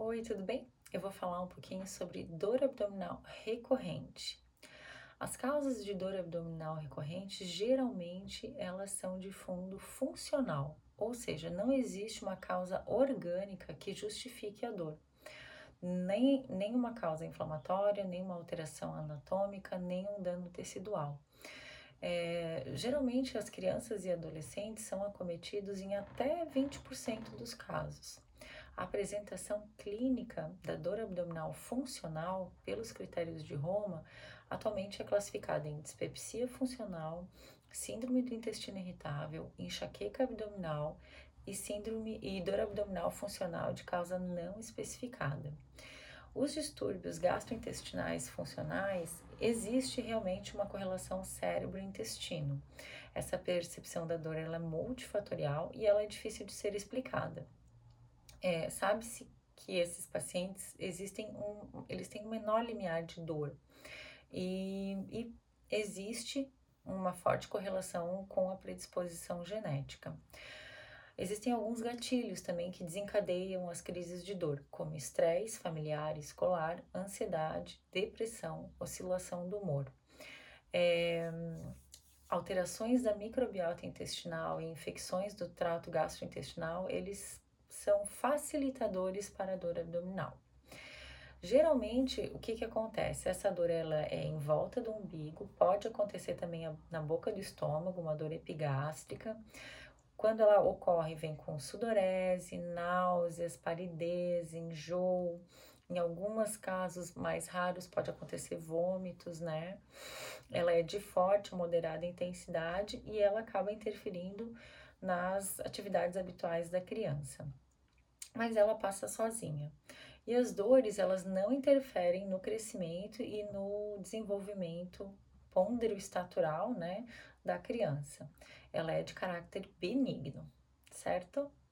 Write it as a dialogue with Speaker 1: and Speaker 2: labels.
Speaker 1: Oi, tudo bem? Eu vou falar um pouquinho sobre dor abdominal recorrente. As causas de dor abdominal recorrente, geralmente, elas são de fundo funcional, ou seja, não existe uma causa orgânica que justifique a dor. Nem, nem uma causa inflamatória, nem uma alteração anatômica, nem um dano tecidual. É, geralmente, as crianças e adolescentes são acometidos em até 20% dos casos. A apresentação clínica da dor abdominal funcional, pelos critérios de Roma, atualmente é classificada em dispepsia funcional, síndrome do intestino irritável, enxaqueca abdominal e síndrome e dor abdominal funcional de causa não especificada. Os distúrbios gastrointestinais funcionais existe realmente uma correlação cérebro-intestino. Essa percepção da dor ela é multifatorial e ela é difícil de ser explicada. É, Sabe-se que esses pacientes existem um, eles têm um menor limiar de dor e, e existe uma forte correlação com a predisposição genética. Existem alguns gatilhos também que desencadeiam as crises de dor, como estresse familiar, escolar, ansiedade, depressão, oscilação do humor. É, alterações da microbiota intestinal e infecções do trato gastrointestinal, eles são facilitadores para a dor abdominal. Geralmente, o que, que acontece? Essa dor ela é em volta do umbigo, pode acontecer também na boca do estômago, uma dor epigástrica. Quando ela ocorre, vem com sudorese, náuseas, paridez, enjoo. Em alguns casos mais raros, pode acontecer vômitos, né? Ela é de forte moderada intensidade e ela acaba interferindo nas atividades habituais da criança mas ela passa sozinha. E as dores, elas não interferem no crescimento e no desenvolvimento pôndero estatural, né, da criança. Ela é de caráter benigno, certo?